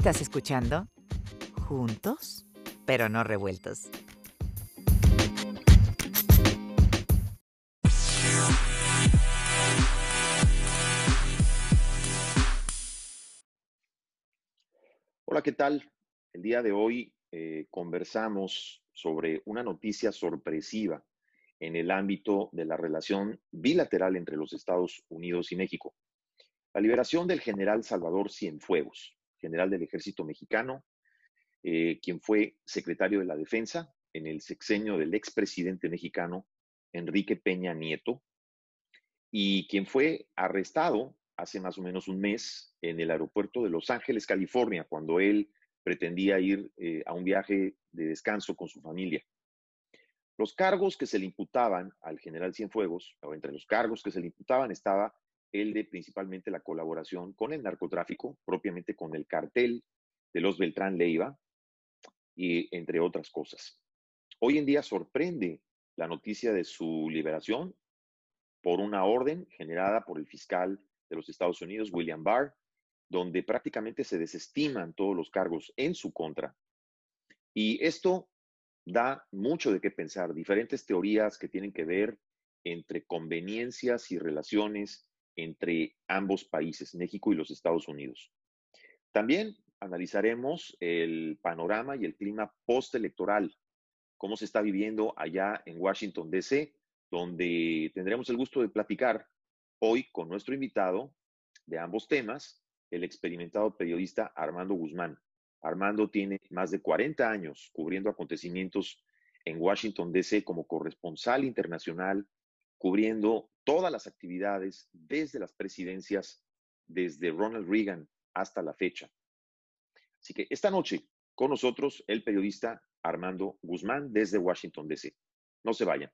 Estás escuchando Juntos, pero no revueltos. Hola, ¿qué tal? El día de hoy eh, conversamos sobre una noticia sorpresiva en el ámbito de la relación bilateral entre los Estados Unidos y México. La liberación del general Salvador Cienfuegos, general del ejército mexicano, eh, quien fue secretario de la Defensa en el sexenio del expresidente mexicano Enrique Peña Nieto, y quien fue arrestado hace más o menos un mes en el aeropuerto de Los Ángeles, California, cuando él pretendía ir eh, a un viaje de descanso con su familia. Los cargos que se le imputaban al general Cienfuegos, o entre los cargos que se le imputaban estaba el de principalmente la colaboración con el narcotráfico, propiamente con el cartel de los Beltrán Leiva, y entre otras cosas. Hoy en día sorprende la noticia de su liberación por una orden generada por el fiscal de los Estados Unidos, William Barr, donde prácticamente se desestiman todos los cargos en su contra. Y esto da mucho de qué pensar, diferentes teorías que tienen que ver entre conveniencias y relaciones entre ambos países, México y los Estados Unidos. También analizaremos el panorama y el clima postelectoral, cómo se está viviendo allá en Washington, D.C., donde tendremos el gusto de platicar hoy con nuestro invitado de ambos temas, el experimentado periodista Armando Guzmán. Armando tiene más de 40 años cubriendo acontecimientos en Washington, D.C. como corresponsal internacional, cubriendo todas las actividades desde las presidencias, desde Ronald Reagan hasta la fecha. Así que esta noche con nosotros el periodista Armando Guzmán desde Washington, D.C. No se vayan.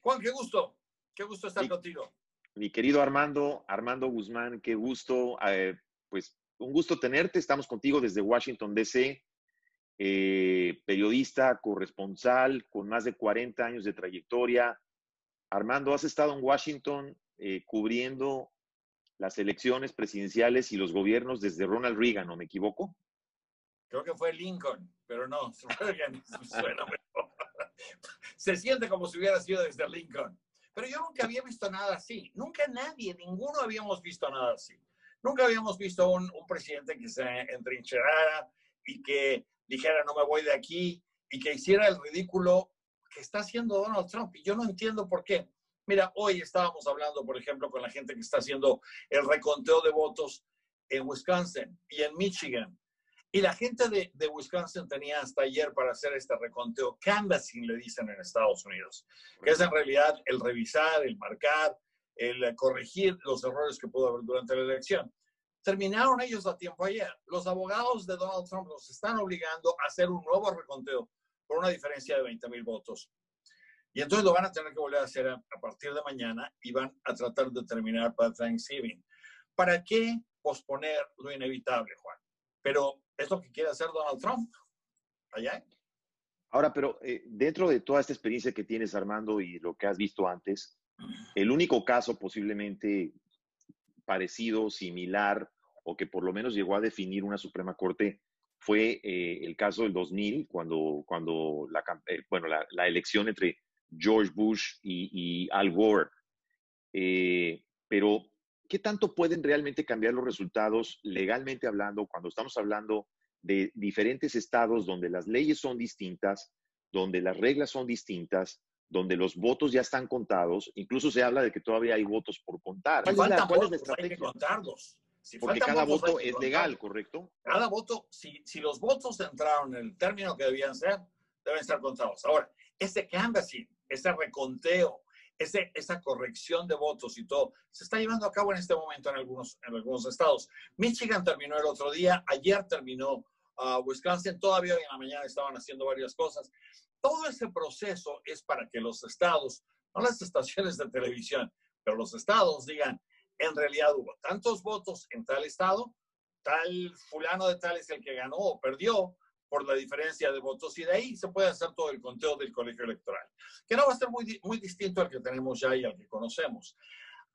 Juan, qué gusto. Qué gusto estar contigo. Mi querido Armando, Armando Guzmán, qué gusto. Eh, pues un gusto tenerte. Estamos contigo desde Washington, D.C. Eh, periodista, corresponsal, con más de 40 años de trayectoria. Armando, has estado en Washington eh, cubriendo las elecciones presidenciales y los gobiernos desde Ronald Reagan, ¿no me equivoco? Creo que fue Lincoln, pero no, Se siente como si hubiera sido desde Lincoln. Pero yo nunca había visto nada así. Nunca nadie, ninguno habíamos visto nada así. Nunca habíamos visto un, un presidente que se entrincherara y que dijera no me voy de aquí y que hiciera el ridículo que está haciendo Donald Trump. Y yo no entiendo por qué. Mira, hoy estábamos hablando, por ejemplo, con la gente que está haciendo el reconteo de votos en Wisconsin y en Michigan. Y la gente de, Wisconsin tenía hasta ayer para hacer este reconteo, canvassing le dicen en Estados Unidos, que es en realidad el revisar, el marcar, el corregir los errores que pudo haber durante la elección. Terminaron ellos a tiempo ayer. Los abogados de Donald Trump los están obligando a hacer un nuevo reconteo por una diferencia de 20 mil votos. Y entonces lo van a tener que volver a hacer a, a, partir de mañana y van a tratar de terminar para Thanksgiving. ¿Para qué posponer lo inevitable, Juan? Pero es lo que quiere hacer Donald Trump. Allá. Ahora, pero eh, dentro de toda esta experiencia que tienes, Armando, y lo que has visto antes, el único caso posiblemente parecido, similar, o que por lo menos llegó a definir una Suprema Corte fue eh, el caso del 2000, cuando, cuando la, eh, bueno, la, la, elección entre George Bush y, y Al Gore. Eh, pero ¿qué tanto pueden realmente cambiar los resultados legalmente hablando cuando estamos hablando de diferentes estados donde las leyes son distintas, donde las reglas son distintas, donde los votos ya están contados? Incluso se habla de que todavía hay votos por contar. ¿Cuál, es la, cuál es la estrategia? Hay que contarlos. Si Porque cada voto es legal, ¿correcto? Cada voto, si, si los votos entraron en el término que debían ser, deben estar contados. Ahora, ese canvassing, ese reconteo, ese, esa corrección de votos y todo, se está llevando a cabo en este momento en algunos, en algunos estados. Michigan terminó el otro día, ayer terminó uh, Wisconsin, todavía hoy en la mañana estaban haciendo varias cosas. Todo ese proceso es para que los estados, no las estaciones de televisión, pero los estados digan, en realidad hubo tantos votos en tal estado, tal fulano de tal es el que ganó o perdió, por la diferencia de votos y de ahí se puede hacer todo el conteo del colegio electoral, que no va a ser muy, muy distinto al que tenemos ya y al que conocemos.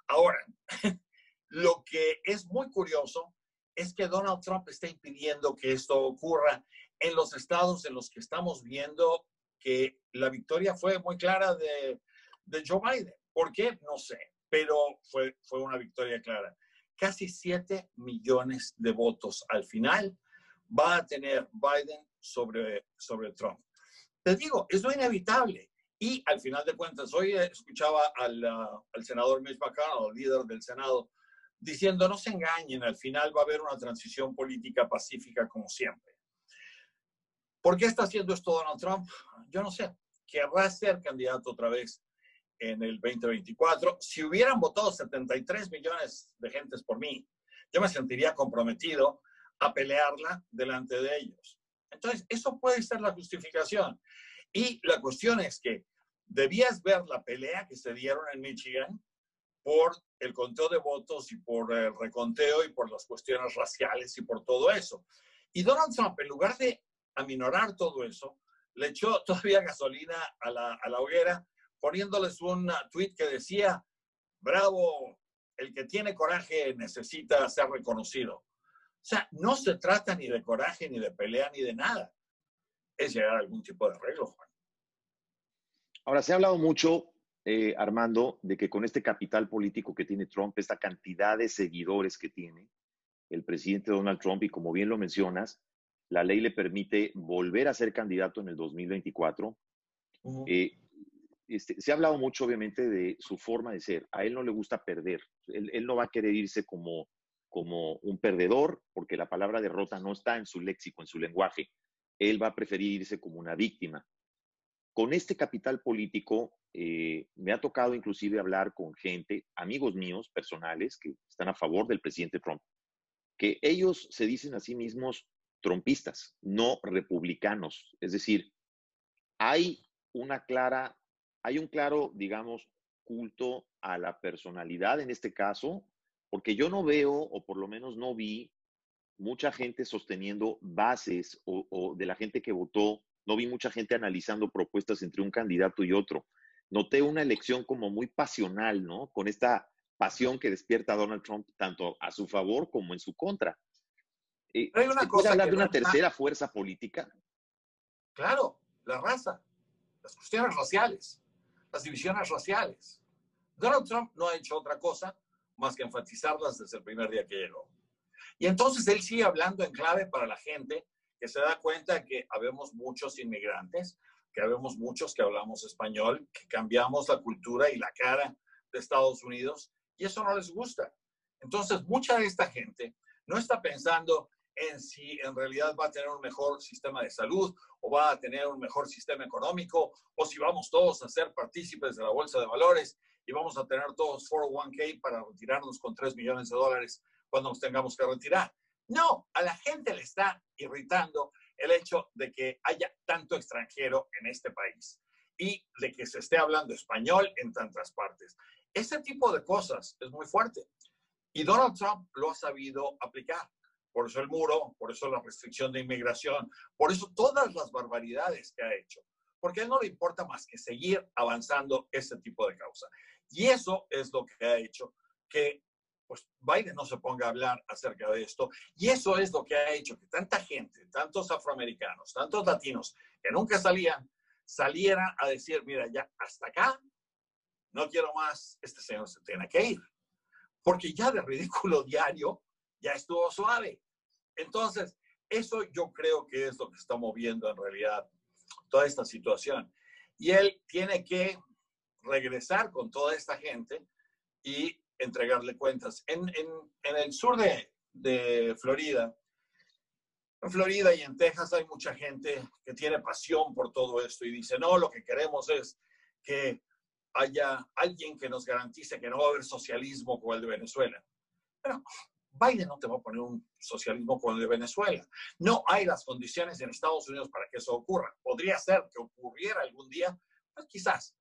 Ahora, Lo que es muy curioso es que Donald Trump está impidiendo que esto ocurra en los estados en los que estamos viendo que la victoria fue muy clara de, de Joe Biden. ¿Por qué? No sé, pero fue, fue una victoria clara. Casi 7 millones de votos al final va a tener Biden sobre, sobre Trump. Te digo, es lo inevitable. Y al final de cuentas, hoy escuchaba al, uh, al senador Mitch McConnell, líder del Senado, diciendo, no se engañen, al final va a haber una transición política pacífica como siempre. ¿Por qué está haciendo esto Donald Trump? Yo no sé. Querrá ser candidato otra vez en el 2024. Si hubieran votado 73 millones de gentes por mí, yo me sentiría comprometido a pelearla delante de ellos. Entonces, eso puede ser la justificación. Y la cuestión es que debías ver la pelea que se dieron en Michigan por el conteo de votos y por el reconteo y por las cuestiones raciales y por todo eso. Y Donald Trump, en lugar de aminorar todo eso, le echó todavía gasolina a la, a la hoguera, poniéndoles un tweet que decía, bravo, el que tiene coraje necesita ser reconocido. O sea, no se trata ni de coraje, ni de pelea, ni de nada. Es llegar a algún tipo de arreglo, Juan. Ahora, se ha hablado mucho, eh, Armando, de que con este capital político que tiene Trump, esta cantidad de seguidores que tiene el presidente Donald Trump, y como bien lo mencionas, la ley le permite volver a ser candidato en el 2024. eh, este, se ha hablado mucho, obviamente, de su forma de ser. A él no le gusta perder. Él, no va a querer irse como, como un perdedor, porque la palabra derrota no está en su léxico, en su lenguaje. Él va a preferir irse como una víctima. Con este capital político, eh, me ha tocado inclusive hablar con gente, amigos míos personales, que están a favor del presidente Trump, que ellos se dicen a sí mismos trompistas, no republicanos. Es decir, hay una clara, hay un claro, digamos, culto a la personalidad en este caso, porque yo no veo, o por lo menos no vi, mucha gente sosteniendo bases o, o de la gente que votó, no vi mucha gente analizando propuestas entre un candidato y otro. Noté una elección como muy pasional, ¿no? Con esta pasión que despierta Donald Trump tanto a su favor como en su contra. Eh, Hay una ¿Se cosa puede hablar que de una no está- tercera fuerza política? Claro, la raza, las cuestiones raciales, las divisiones raciales. Donald Trump no ha hecho otra cosa más que enfatizarlas desde el primer día que llegó. Y entonces él sigue hablando en clave para la gente que se da cuenta que habemos muchos inmigrantes, que habemos muchos que hablamos español, que cambiamos la cultura y la cara de Estados Unidos, y eso no les gusta. Entonces, mucha de esta gente no está pensando en si en realidad va a tener un mejor sistema de salud o va a tener un mejor sistema económico o si vamos todos a ser partícipes de la bolsa de valores y vamos a tener todos 401k para retirarnos con 3 millones de dólares cuando nos tengamos que retirar. No, a la gente le está irritando el hecho de que haya tanto extranjero en este país y de que se esté hablando español en tantas partes. Ese tipo de cosas es muy fuerte. Y Donald Trump lo ha sabido aplicar. Por eso el muro, por eso la restricción de inmigración, por eso todas las barbaridades que ha hecho. Porque a él no le importa más que seguir avanzando ese tipo de causa. Y eso es lo que ha hecho que pues, Biden no se ponga a hablar acerca de esto. Y eso es lo que ha hecho que tanta gente, tantos afroamericanos, tantos latinos que nunca salían, salieran a decir, mira, ya hasta acá, no quiero más, este señor se tiene que ir porque ya de ridículo diario ya estuvo suave. Entonces, eso yo creo que es lo que está moviendo en realidad toda esta situación. Y él tiene que regresar con toda esta gente y entregarle cuentas. En, en, en el sur de, de Florida, en Florida y en Texas hay mucha gente que tiene pasión por todo esto y dice, no, lo que queremos es que haya alguien que nos garantice que no va a haber socialismo como el de Venezuela. Pero Biden no te va a poner un socialismo como el de Venezuela. No hay las condiciones en Estados Unidos para que eso ocurra. Podría ser que ocurriera algún día, pues quizás.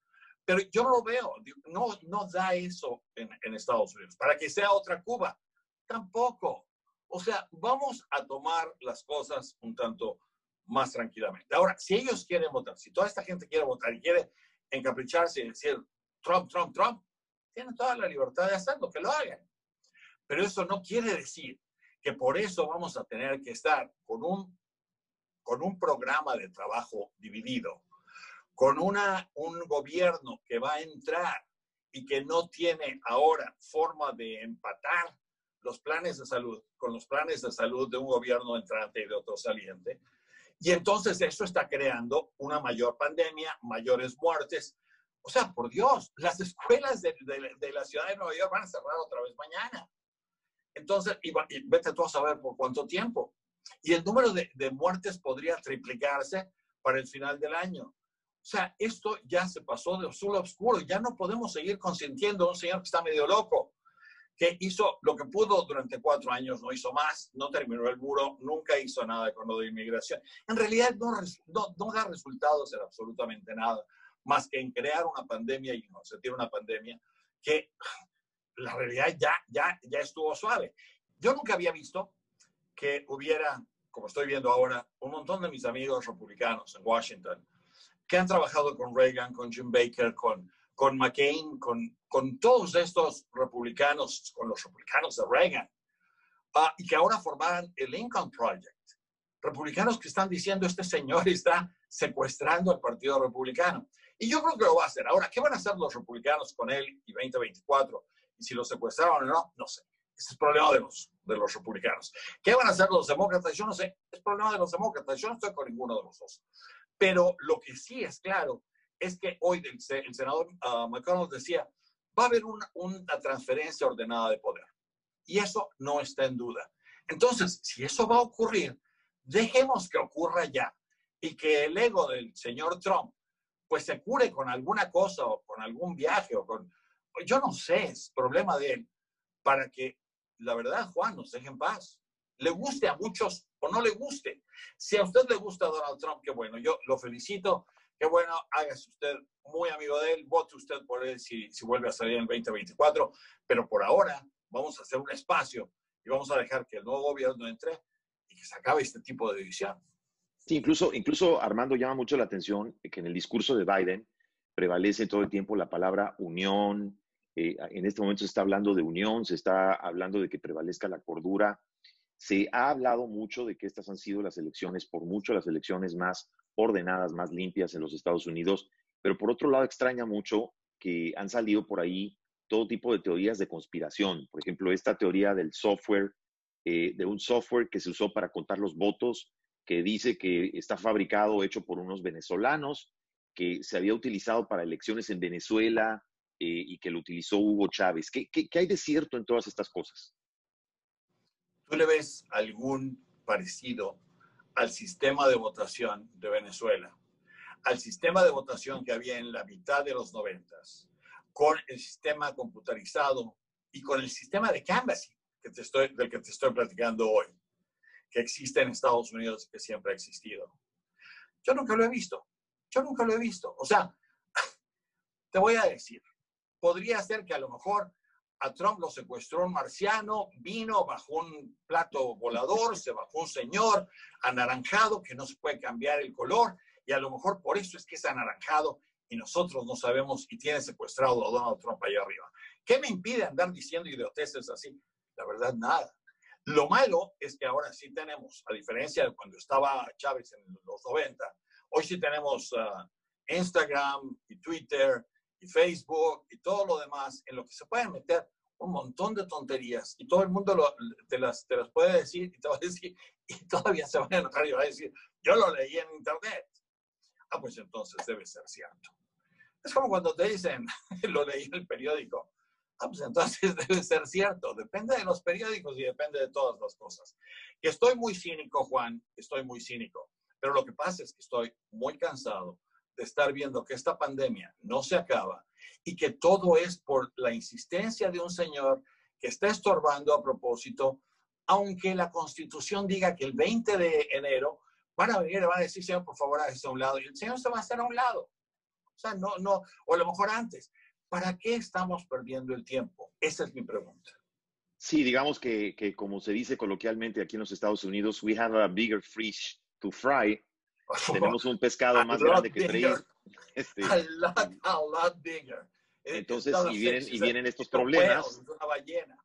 Pero yo no lo veo. No, no da eso en, en Estados Unidos. Para que sea otra Cuba, tampoco. O sea, vamos a tomar las cosas un tanto más tranquilamente. Ahora, si ellos quieren votar, si toda esta gente quiere votar y quiere encapricharse y decir Trump, Trump, Trump, tienen toda la libertad de hacerlo, que lo hagan. Pero eso no quiere decir que por eso vamos a tener que estar con un, con un programa de trabajo dividido, con una, un gobierno que va a entrar y que no tiene ahora forma de empatar los planes de salud con los planes de salud de un gobierno entrante y de otro saliente. Y entonces eso está creando una mayor pandemia, mayores muertes. O sea, por Dios, las escuelas de, de, la ciudad de Nueva York van a cerrar otra vez mañana. Entonces, y, vete tú a saber por cuánto tiempo. Y el número de, de muertes podría triplicarse para el final del año. O sea, esto ya se pasó de azul a oscuro. Ya no podemos seguir consintiendo a un señor que está medio loco que hizo lo que pudo durante cuatro años, no hizo más, no terminó el muro, nunca hizo nada con lo de inmigración. En realidad no, no, da resultados en absolutamente nada, más que en crear una pandemia y no se tiene una pandemia que la realidad ya, ya, ya estuvo suave. Yo nunca había visto que hubiera, como estoy viendo ahora, un montón de mis amigos republicanos en Washington que han trabajado con Reagan, con Jim Baker, con con McCain, con, con todos estos republicanos, con los republicanos de Reagan, ah, y que ahora formaran el Lincoln Project. Republicanos que están diciendo, este señor está secuestrando al Partido Republicano. Y yo creo que lo va a hacer. Ahora, ¿qué van a hacer los republicanos con él y 2024? Y si lo secuestraron o no, no sé. Ese es problema de los, de los republicanos. ¿Qué van a hacer los demócratas? Yo no sé. Es problema de los demócratas. Yo no estoy con ninguno de los dos. Pero lo que sí es claro es que hoy el, senador uh, McConnell decía, va a haber una, una transferencia ordenada de poder. Y eso no está en duda. Entonces, si eso va a ocurrir, dejemos que ocurra ya y que el ego del señor Trump pues se cure con alguna cosa o con algún viaje o con, yo no sé, es problema de él, para que la verdad, Juan, nos deje en paz. Le guste a muchos o no le guste. Si a usted le gusta Donald Trump, qué bueno, yo lo felicito Qué bueno, hágase usted muy amigo de él, vote usted por él si, si vuelve a salir en el 2024, pero por ahora vamos a hacer un espacio y vamos a dejar que el nuevo gobierno entre y que se acabe este tipo de división. Sí, incluso, incluso Armando llama mucho la atención que en el discurso de Biden prevalece todo el tiempo la palabra unión. Eh, en este momento se está hablando de unión, se está hablando de que prevalezca la cordura. Se ha hablado mucho de que estas han sido las elecciones, por mucho las elecciones más ordenadas, más limpias en los Estados Unidos, pero por otro lado extraña mucho que han salido por ahí todo tipo de teorías de conspiración. Por ejemplo, esta teoría del software, eh, de un software que se usó para contar los votos, que dice que está fabricado, hecho por unos venezolanos, que se había utilizado para elecciones en Venezuela eh, y que lo utilizó Hugo Chávez. ¿Qué, qué, qué hay de cierto en todas estas cosas? ¿Tú le ves algún parecido al sistema de votación de Venezuela, al sistema de votación que había en la mitad de los noventas, con el sistema computarizado y con el sistema de canvassing que te estoy, del que te estoy platicando hoy, que existe en Estados Unidos y que siempre ha existido. Yo nunca lo he visto. Yo nunca lo he visto. O sea, te voy a decir, podría ser que a lo mejor a Trump lo secuestró un marciano, vino bajo un plato volador, se bajó un señor anaranjado que no se puede cambiar el color y a lo mejor por eso es que es anaranjado y nosotros no sabemos y tiene secuestrado a Donald Trump allá arriba. ¿Qué me impide andar diciendo idioteces así? La verdad, nada. Lo malo es que ahora sí tenemos, a diferencia de cuando estaba Chávez en los 90, hoy sí tenemos uh, Instagram y Twitter y Facebook y todo lo demás, en lo que se pueden meter un montón de tonterías y todo el mundo te, las, te las puede decir y te va a decir, y todavía se van a enojar y va a decir, yo lo leí en internet. Ah, pues entonces debe ser cierto. Es como cuando te dicen, lo leí en el periódico. Ah, pues entonces debe ser cierto. Depende de los periódicos y depende de todas las cosas. Estoy muy cínico, Juan, estoy muy cínico. Pero lo que pasa es que estoy muy cansado de estar viendo que esta pandemia no se acaba y que todo es por la insistencia de un señor que está estorbando a propósito, aunque la constitución diga que el 20 de enero van a venir y van a decir, señor, por favor, hágase a un lado, y el señor se va a hacer a un lado. O sea, no, no, o a lo mejor antes. ¿Para qué estamos perdiendo el tiempo? Esa es mi pregunta. Sí, digamos que, que como se dice coloquialmente aquí en los Estados Unidos, we have a bigger fish to fry tenemos un pescado más grande que freír. Este, a lot, a lot bigger. Entonces, y vienen, y vienen estos problemas. Una ballena.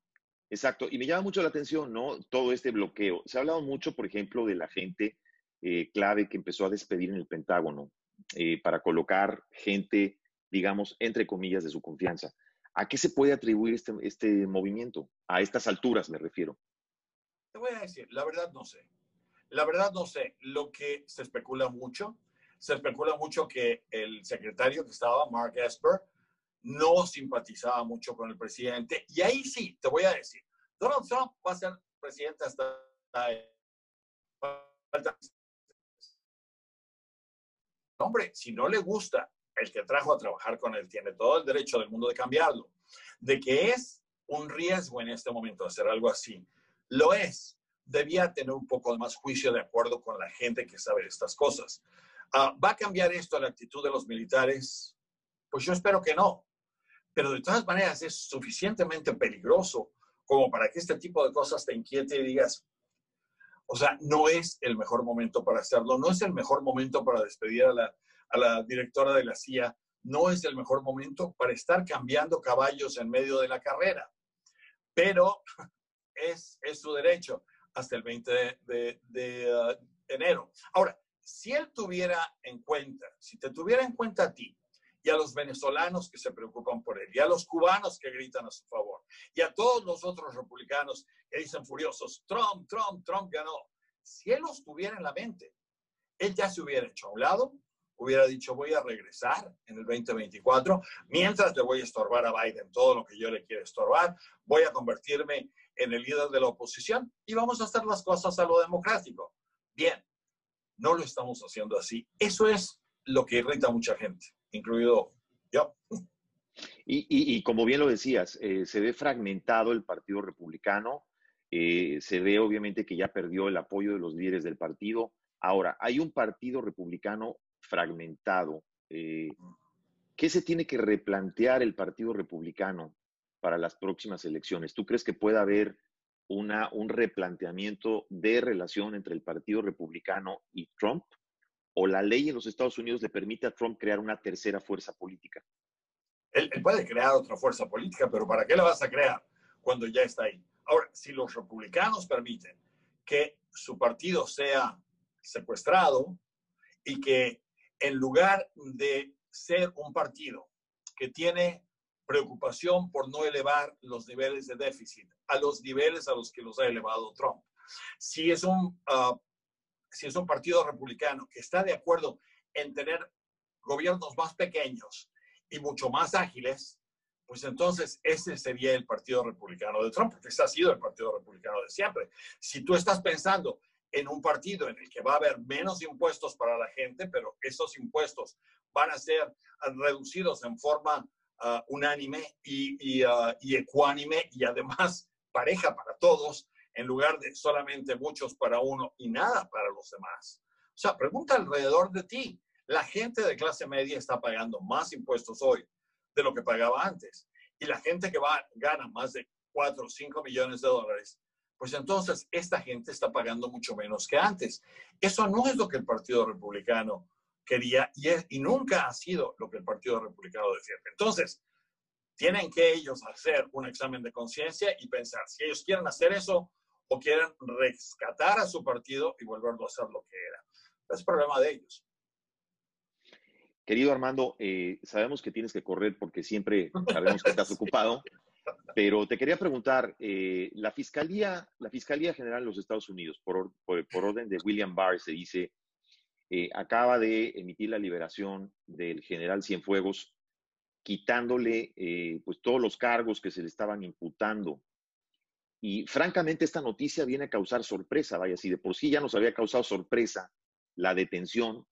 Exacto, y me llama mucho la atención, ¿no? Todo este bloqueo. Se ha hablado mucho, por ejemplo, de la gente eh, clave que empezó a despedir en el Pentágono eh, para colocar gente, digamos, entre comillas, de su confianza. ¿A qué se puede atribuir este, este movimiento? A estas alturas me refiero. Te voy a decir, la verdad no sé. La verdad no sé. Lo que se especula mucho, se especula mucho que el secretario que estaba, Mark Esper, no simpatizaba mucho con el presidente. Y ahí sí, te voy a decir, Donald Trump va a ser presidente hasta... Hombre, si no le gusta el que trajo a trabajar con él, tiene todo el derecho del mundo de cambiarlo. De que es un riesgo en este momento hacer algo así, lo es. Debía tener un poco más juicio de acuerdo con la gente que sabe estas cosas. Ah, ¿Va a cambiar esto la actitud de los militares? Pues yo espero que no pero de todas maneras es suficientemente peligroso como para que este tipo de cosas te inquiete y digas, o sea, no es el mejor momento para hacerlo, no es el mejor momento para despedir a la, a la directora de la CIA, no es el mejor momento para estar cambiando caballos en medio de la carrera, pero es, es su derecho hasta el 20 de, uh, enero. Ahora, si él tuviera en cuenta, si te tuviera en cuenta a ti, y a los venezolanos que se preocupan por él, y a los cubanos que gritan a su favor, y a todos los otros republicanos que dicen furiosos, Trump, Trump, Trump ganó. Si él los tuviera en la mente, él ya se hubiera hecho a un lado, hubiera dicho voy a regresar en el 2024, mientras le voy a estorbar a Biden todo lo que yo le quiero estorbar, voy a convertirme en el líder de la oposición y vamos a hacer las cosas a lo democrático. Bien, no lo estamos haciendo así. Eso es lo que irrita a mucha gente incluido yo. Y, como bien lo decías, eh, se ve fragmentado el Partido Republicano, eh, se ve obviamente que ya perdió el apoyo de los líderes del partido. Ahora, hay un Partido Republicano fragmentado. Eh, ¿Qué se tiene que replantear el Partido Republicano para las próximas elecciones? ¿Tú crees que pueda haber una, un replanteamiento de relación entre el Partido Republicano y Trump? o la ley en los Estados Unidos le permite a Trump crear una tercera fuerza política? Él, puede crear otra fuerza política, pero ¿para qué la vas a crear cuando ya está ahí? Ahora, si los republicanos permiten que su partido sea secuestrado y que en lugar de ser un partido que tiene preocupación por no elevar los niveles de déficit a los niveles a los que los ha elevado Trump, si es un uh, si es un partido republicano que está de acuerdo en tener gobiernos más pequeños y mucho más ágiles, pues entonces ese sería el Partido Republicano de Trump, porque ese ha sido el Partido Republicano de siempre. Si tú estás pensando en un partido en el que va a haber menos impuestos para la gente, pero esos impuestos van a ser reducidos en forma uh, unánime y, y, uh, y ecuánime y además pareja para todos, en lugar de solamente muchos para uno y nada para los demás. O sea, pregunta alrededor de ti. La gente de clase media está pagando más impuestos hoy de lo que pagaba antes. Y la gente que va, gana más de 4 o 5 millones de dólares, pues entonces esta gente está pagando mucho menos que antes. Eso no es lo que el Partido Republicano quería y, y nunca ha sido lo que el Partido Republicano decía. Entonces, tienen que ellos hacer un examen de conciencia y pensar, si ellos quieren hacer eso, o quieren rescatar a su partido y volverlo a ser lo que era. Es problema de ellos. Querido Armando, eh, sabemos que tienes que correr porque siempre sabemos que estás ocupado, pero te quería preguntar, eh, la, Fiscalía, la Fiscalía General de los Estados Unidos, por, por, orden de William Barr, se dice, eh, acaba de emitir la liberación del general Cienfuegos, quitándole pues todos los cargos que se le estaban imputando y francamente esta noticia viene a causar sorpresa, vaya, si de por sí ya nos había causado sorpresa la detención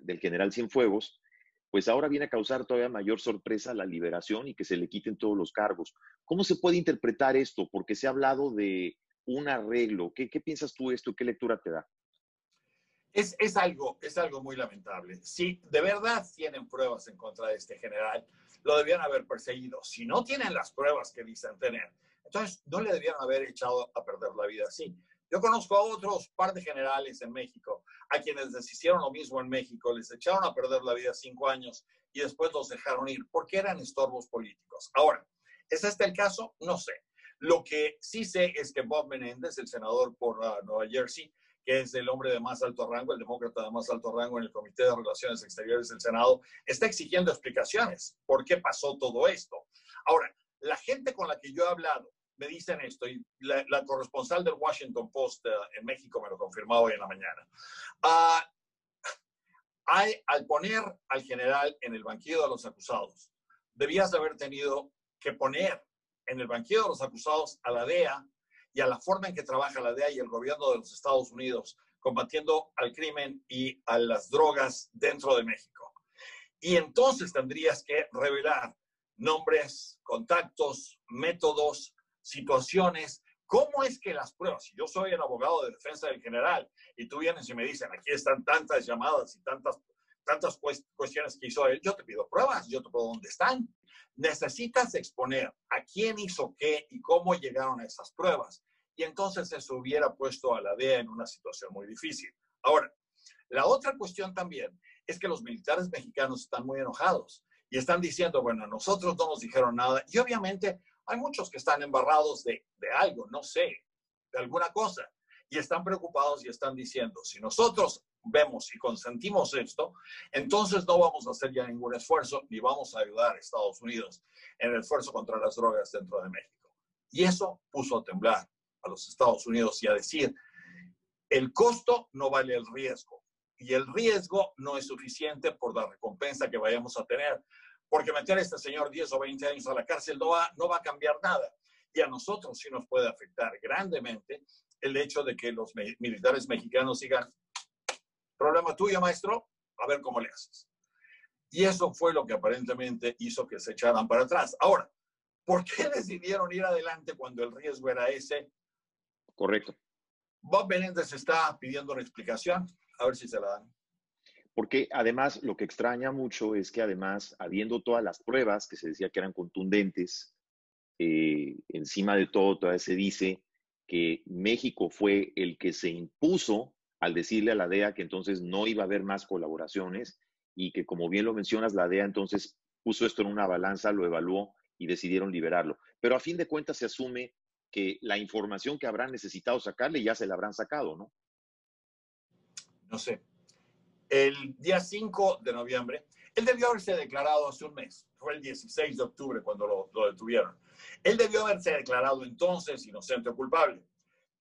del general Cienfuegos, pues ahora viene a causar todavía mayor sorpresa la liberación y que se le quiten todos los cargos. ¿Cómo se puede interpretar esto? Porque se ha hablado de un arreglo. ¿Qué, qué piensas tú de esto? ¿Qué lectura te da? Es, es, algo, es algo muy lamentable. Si de verdad tienen pruebas en contra de este general, lo debían haber perseguido. Si no tienen las pruebas que dicen tener, entonces, no le debieron haber echado a perder la vida así. Yo conozco a otros par de generales en México, a quienes les hicieron lo mismo en México, les echaron a perder la vida cinco años y después los dejaron ir porque eran estorbos políticos. Ahora, ¿es este el caso? No sé. Lo que sí sé es que Bob Menéndez, el senador por uh, Nueva Jersey, que es el hombre de más alto rango, el demócrata de más alto rango en el Comité de Relaciones Exteriores del Senado, está exigiendo explicaciones por qué pasó todo esto. Ahora, la gente con la que yo he hablado me dicen esto, y la, corresponsal del Washington Post uh, en México me lo confirmó hoy en la mañana. Uh, al poner al general en el banquillo de los acusados, debías haber tenido que poner en el banquillo de los acusados a la DEA y a la forma en que trabaja la DEA y el gobierno de los Estados Unidos combatiendo al crimen y a las drogas dentro de México. Y entonces tendrías que revelar nombres, contactos, métodos, situaciones. ¿Cómo es que las pruebas? Si yo soy el abogado de defensa del general y tú vienes y me dicen, aquí están tantas llamadas y tantas, tantas cuestiones que hizo él, yo te pido pruebas, yo te pido dónde están. Necesitas exponer a quién hizo qué y cómo llegaron a esas pruebas. Y entonces eso hubiera puesto a la DEA en una situación muy difícil. Ahora, la otra cuestión también es que los militares mexicanos están muy enojados y están diciendo, bueno, nosotros no nos dijeron nada. Y obviamente hay muchos que están embarrados de, de algo, no sé, de alguna cosa. Y están preocupados y están diciendo, si nosotros vemos y consentimos esto, entonces no vamos a hacer ya ningún esfuerzo ni vamos a ayudar a Estados Unidos en el esfuerzo contra las drogas dentro de México. Y eso puso a temblar a los Estados Unidos y a decir, el costo no vale el riesgo y el riesgo no es suficiente por la recompensa que vayamos a tener, porque meter a este señor 10 o 20 años a la cárcel no va, no va a cambiar nada. Y a nosotros sí nos puede afectar grandemente el hecho de que los militares mexicanos sigan Problema tuyo, maestro, a ver cómo le haces. Y eso fue lo que aparentemente hizo que se echaran para atrás. Ahora, ¿por qué decidieron ir adelante cuando el riesgo era ese? Correcto. Bob Benéndez está pidiendo una explicación, a ver si se la dan. Porque además lo que extraña mucho es que además, habiendo todas las pruebas que se decía que eran contundentes, eh, encima de todo todavía se dice que México fue el que se impuso al decirle a la DEA que entonces no iba a haber más colaboraciones y que, como bien lo mencionas, la DEA entonces puso esto en una balanza, lo evaluó y decidieron liberarlo. Pero a fin de cuentas se asume que la información que habrán necesitado sacarle ya se la habrán sacado, ¿no? No sé. El día 5 de noviembre, él debió haberse declarado hace un mes, fue el 16 de octubre cuando lo, lo detuvieron. Él debió haberse declarado entonces inocente o culpable.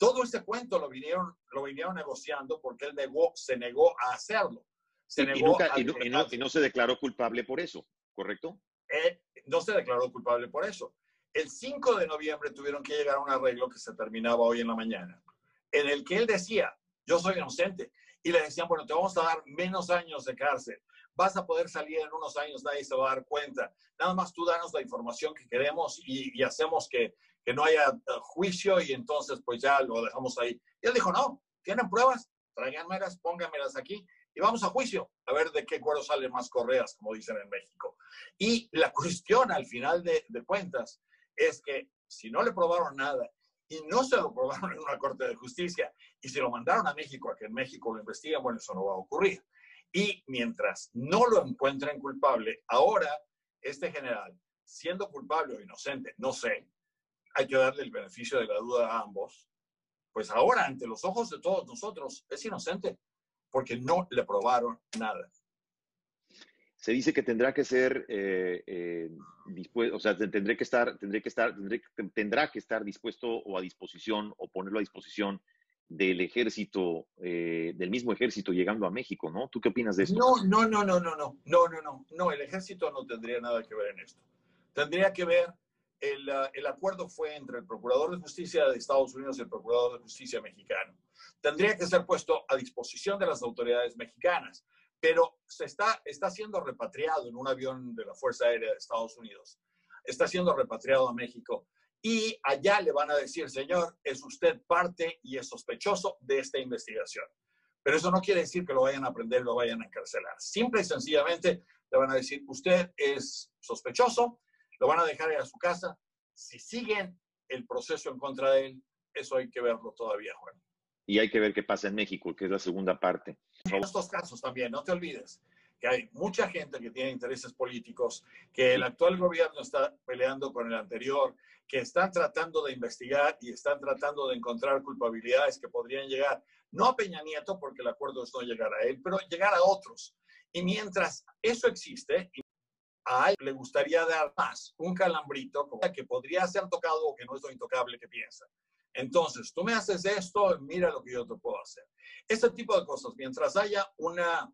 Todo ese cuento lo vinieron, lo vinieron negociando porque él negó, se negó a hacerlo. Se negó y, no, se declaró culpable por eso, ¿correcto? Eh, no se declaró culpable por eso. El 5 de noviembre tuvieron que llegar a un arreglo que se terminaba hoy en la mañana, en el que él decía, yo soy inocente. Y le decían, bueno, te vamos a dar menos años de cárcel. Vas a poder salir en unos años, nadie se va a dar cuenta. Nada más tú danos la información que queremos y hacemos que, que no haya eh, juicio y entonces pues ya lo dejamos ahí. Y él dijo, no, ¿tienen pruebas? Tráiganmelas, pónganmelas aquí y vamos a juicio a ver de qué cuero salen más correas, como dicen en México. Y la cuestión al final de, de cuentas es que si no le probaron nada y no se lo probaron en una corte de justicia y se lo mandaron a México a que en México lo investiguen, bueno, eso no va a ocurrir. Y mientras no lo encuentren culpable, ahora este general, siendo culpable o inocente, no sé, hay que darle el beneficio de la duda a ambos, pues ahora ante los ojos de todos nosotros es inocente porque no le probaron nada. Se dice que tendrá que ser eh, eh, dispuesto, o sea, tendré que estar, tendré que estar, tendrá que estar dispuesto o a disposición o ponerlo a disposición del ejército, eh, del mismo ejército llegando a México, ¿no? ¿Tú qué opinas de esto? No, no, no, no, no, no, no, no, no, no, el ejército no tendría nada que ver en esto. Tendría que ver Ah, el, acuerdo fue entre el Procurador de Justicia de Estados Unidos y el Procurador de Justicia mexicano. Tendría que ser puesto a disposición de las autoridades mexicanas, pero se está, está siendo repatriado en un avión de la Fuerza Aérea de Estados Unidos. Está siendo repatriado a México y allá le van a decir, señor, es usted parte y es sospechoso de esta investigación. Pero eso no quiere decir que lo vayan a prender, lo vayan a encarcelar. Simple y sencillamente le van a decir, usted es sospechoso, lo van a dejar ir a su casa. Si siguen el proceso en contra de él, eso hay que verlo todavía, Juan. Y hay que ver qué pasa en México, que es la segunda parte. En estos casos también, no te olvides que hay mucha gente que tiene intereses políticos, que el actual gobierno está peleando con el anterior, que están tratando de investigar y están tratando de encontrar culpabilidades que podrían llegar, no a Peña Nieto, porque el acuerdo es no llegar a él, pero llegar a otros. Y mientras eso existe, le gustaría dar más, un calambrito que podría ser tocado o que no es lo intocable que piensa. Entonces, tú me haces esto, mira lo que yo te puedo hacer. Este tipo de cosas, mientras haya una,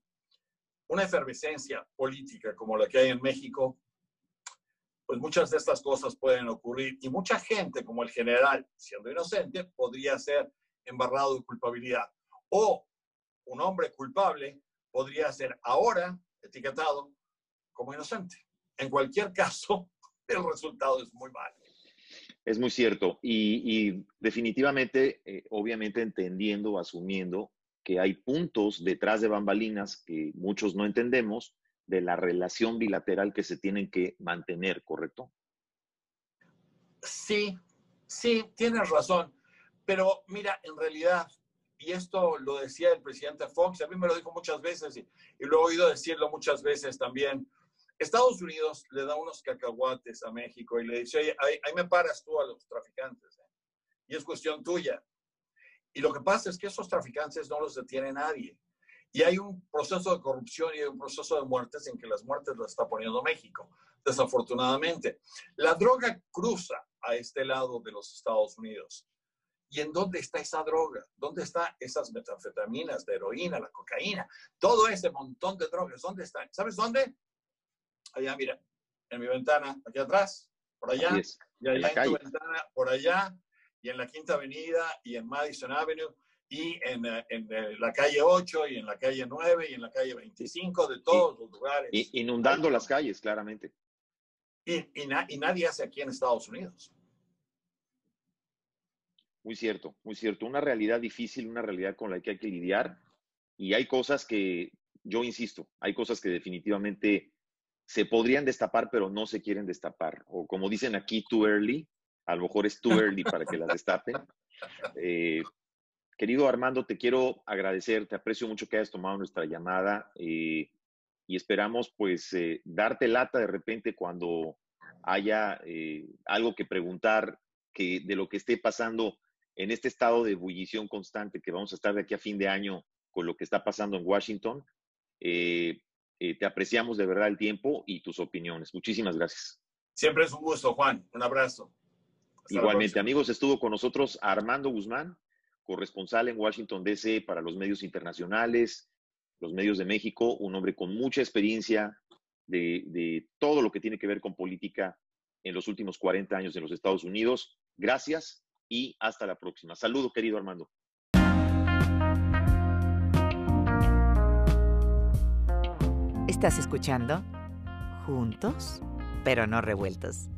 una efervescencia política como la que hay en México, pues muchas de estas cosas pueden ocurrir y mucha gente, como el general, siendo inocente, podría ser embarrado de culpabilidad. O un hombre culpable podría ser ahora etiquetado como inocente. En cualquier caso, el resultado es muy malo. Es muy cierto. Y, definitivamente, eh, obviamente entendiendo, asumiendo que hay puntos detrás de bambalinas que muchos no entendemos de la relación bilateral que se tienen que mantener, ¿correcto? Sí, sí, tienes razón. Pero mira, en realidad, y esto lo decía el presidente Fox, a mí me lo dijo muchas veces y, lo he oído decirlo muchas veces también. Estados Unidos le da unos cacahuates a México y le dice, oye, ahí, me paras tú a los traficantes. ¿eh? Y es cuestión tuya. Y lo que pasa es que esos traficantes no los detiene nadie. Y hay un proceso de corrupción y un proceso de muertes en que las muertes las está poniendo México, desafortunadamente. La droga cruza a este lado de los Estados Unidos. ¿Y en dónde está esa droga? ¿Dónde están esas metanfetaminas, de heroína, la cocaína? Todo ese montón de drogas, ¿dónde están? ¿Sabes dónde? Allá, mira, en mi ventana, aquí atrás, por allá, y allá en, tu ventana, por allá, y en la Quinta Avenida, y en Madison Avenue, y en, eh, en, eh, la calle 8, y en la calle 9, y en la calle 25, de todos los lugares. inundando las calles, claramente. Y, y, y nadie hace aquí en Estados Unidos. Muy cierto, muy cierto. Una realidad difícil, una realidad con la que hay que lidiar. Y hay cosas que, yo insisto, hay cosas que definitivamente se podrían destapar, pero no se quieren destapar. O como dicen aquí, too early. A lo mejor es too early para que las destapen. Eh, querido Armando, te quiero agradecer, te aprecio mucho que hayas tomado nuestra llamada eh, y esperamos pues eh, darte lata de repente cuando haya algo que preguntar que de lo que esté pasando en este estado de ebullición constante que vamos a estar de aquí a fin de año con lo que está pasando en Washington. Eh, eh, te apreciamos de verdad el tiempo y tus opiniones. Muchísimas gracias. Siempre es un gusto, Juan. Un abrazo. Igualmente, amigos, estuvo con nosotros Armando Guzmán, corresponsal en Washington, D.C. para los medios internacionales, los medios de México, un hombre con mucha experiencia de, de todo lo que tiene que ver con política en los últimos 40 años en los Estados Unidos. Gracias y hasta la próxima. Saludo, querido Armando. ¿Estás escuchando? Juntos, pero no revueltos.